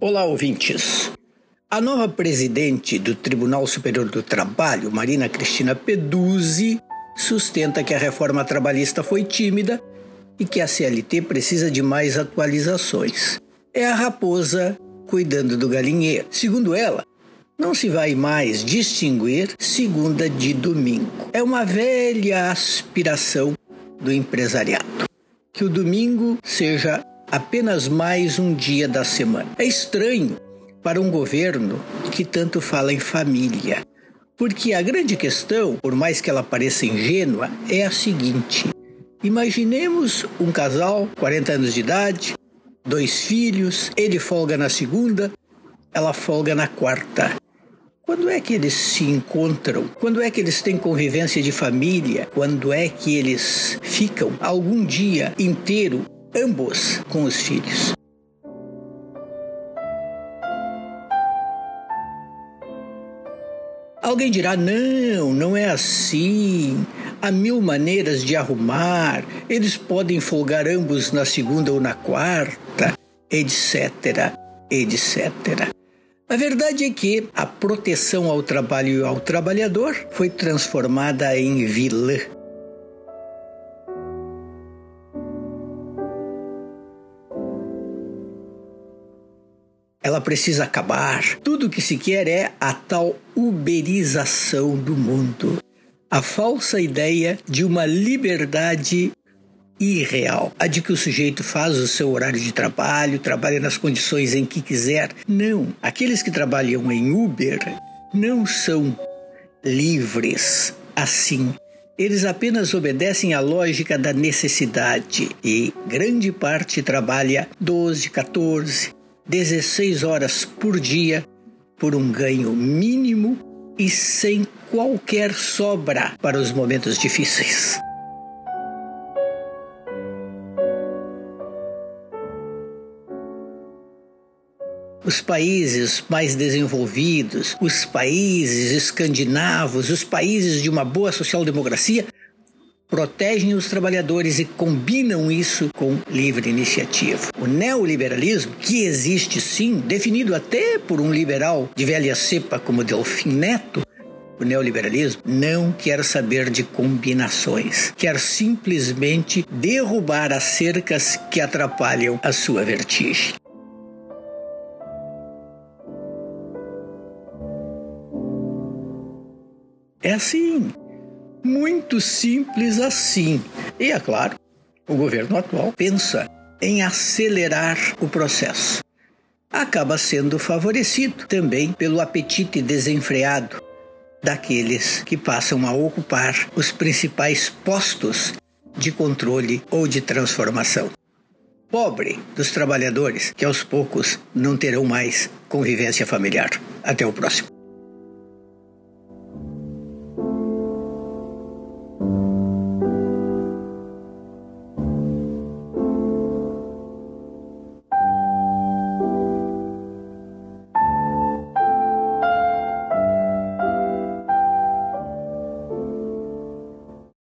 Olá, ouvintes. A nova presidente do Tribunal Superior do Trabalho, Marina Cristina Peduzzi, sustenta que a reforma trabalhista foi tímida e que a CLT precisa de mais atualizações. É a raposa cuidando do galinheiro. Segundo ela, não se vai mais distinguir segunda de domingo. É uma velha aspiração do empresariado. Que o domingo seja apenas mais um dia da semana. É estranho para um governo que tanto fala em família, porque a grande questão, por mais que ela pareça ingênua, é a seguinte: imaginemos um casal, 40 anos de idade, dois filhos, ele folga na segunda, ela folga na quarta. Quando é que eles se encontram? Quando é que eles têm convivência de família? Quando é que eles ficam algum dia inteiro ambos com os filhos. Alguém dirá: não, não é assim. Há mil maneiras de arrumar. Eles podem folgar ambos na segunda ou na quarta, etc, etc. A verdade é que a proteção ao trabalho e ao trabalhador foi transformada em vilã. Ela precisa acabar. Tudo que se quer é a tal uberização do mundo. A falsa ideia de uma liberdade irreal, a de que o sujeito faz o seu horário de trabalho, trabalha nas condições em que quiser. Não, aqueles que trabalham em Uber não são livres assim. Eles apenas obedecem à lógica da necessidade e grande parte trabalha 12, 14, 16 horas por dia por um ganho mínimo e sem qualquer sobra para os momentos difíceis. Os países mais desenvolvidos, os países escandinavos, os países de uma boa social-democracia protegem os trabalhadores e combinam isso com livre iniciativa. O neoliberalismo, que existe sim, definido até por um liberal de velha cepa como Delfim Neto, o neoliberalismo não quer saber de combinações, quer simplesmente derrubar as cercas que atrapalham a sua vertigem. É assim. Muito simples assim. E é claro, o governo atual pensa em acelerar o processo. Acaba sendo favorecido também pelo apetite desenfreado daqueles que passam a ocupar os principais postos de controle ou de transformação. Pobre dos trabalhadores que aos poucos não terão mais convivência familiar. Até o próximo.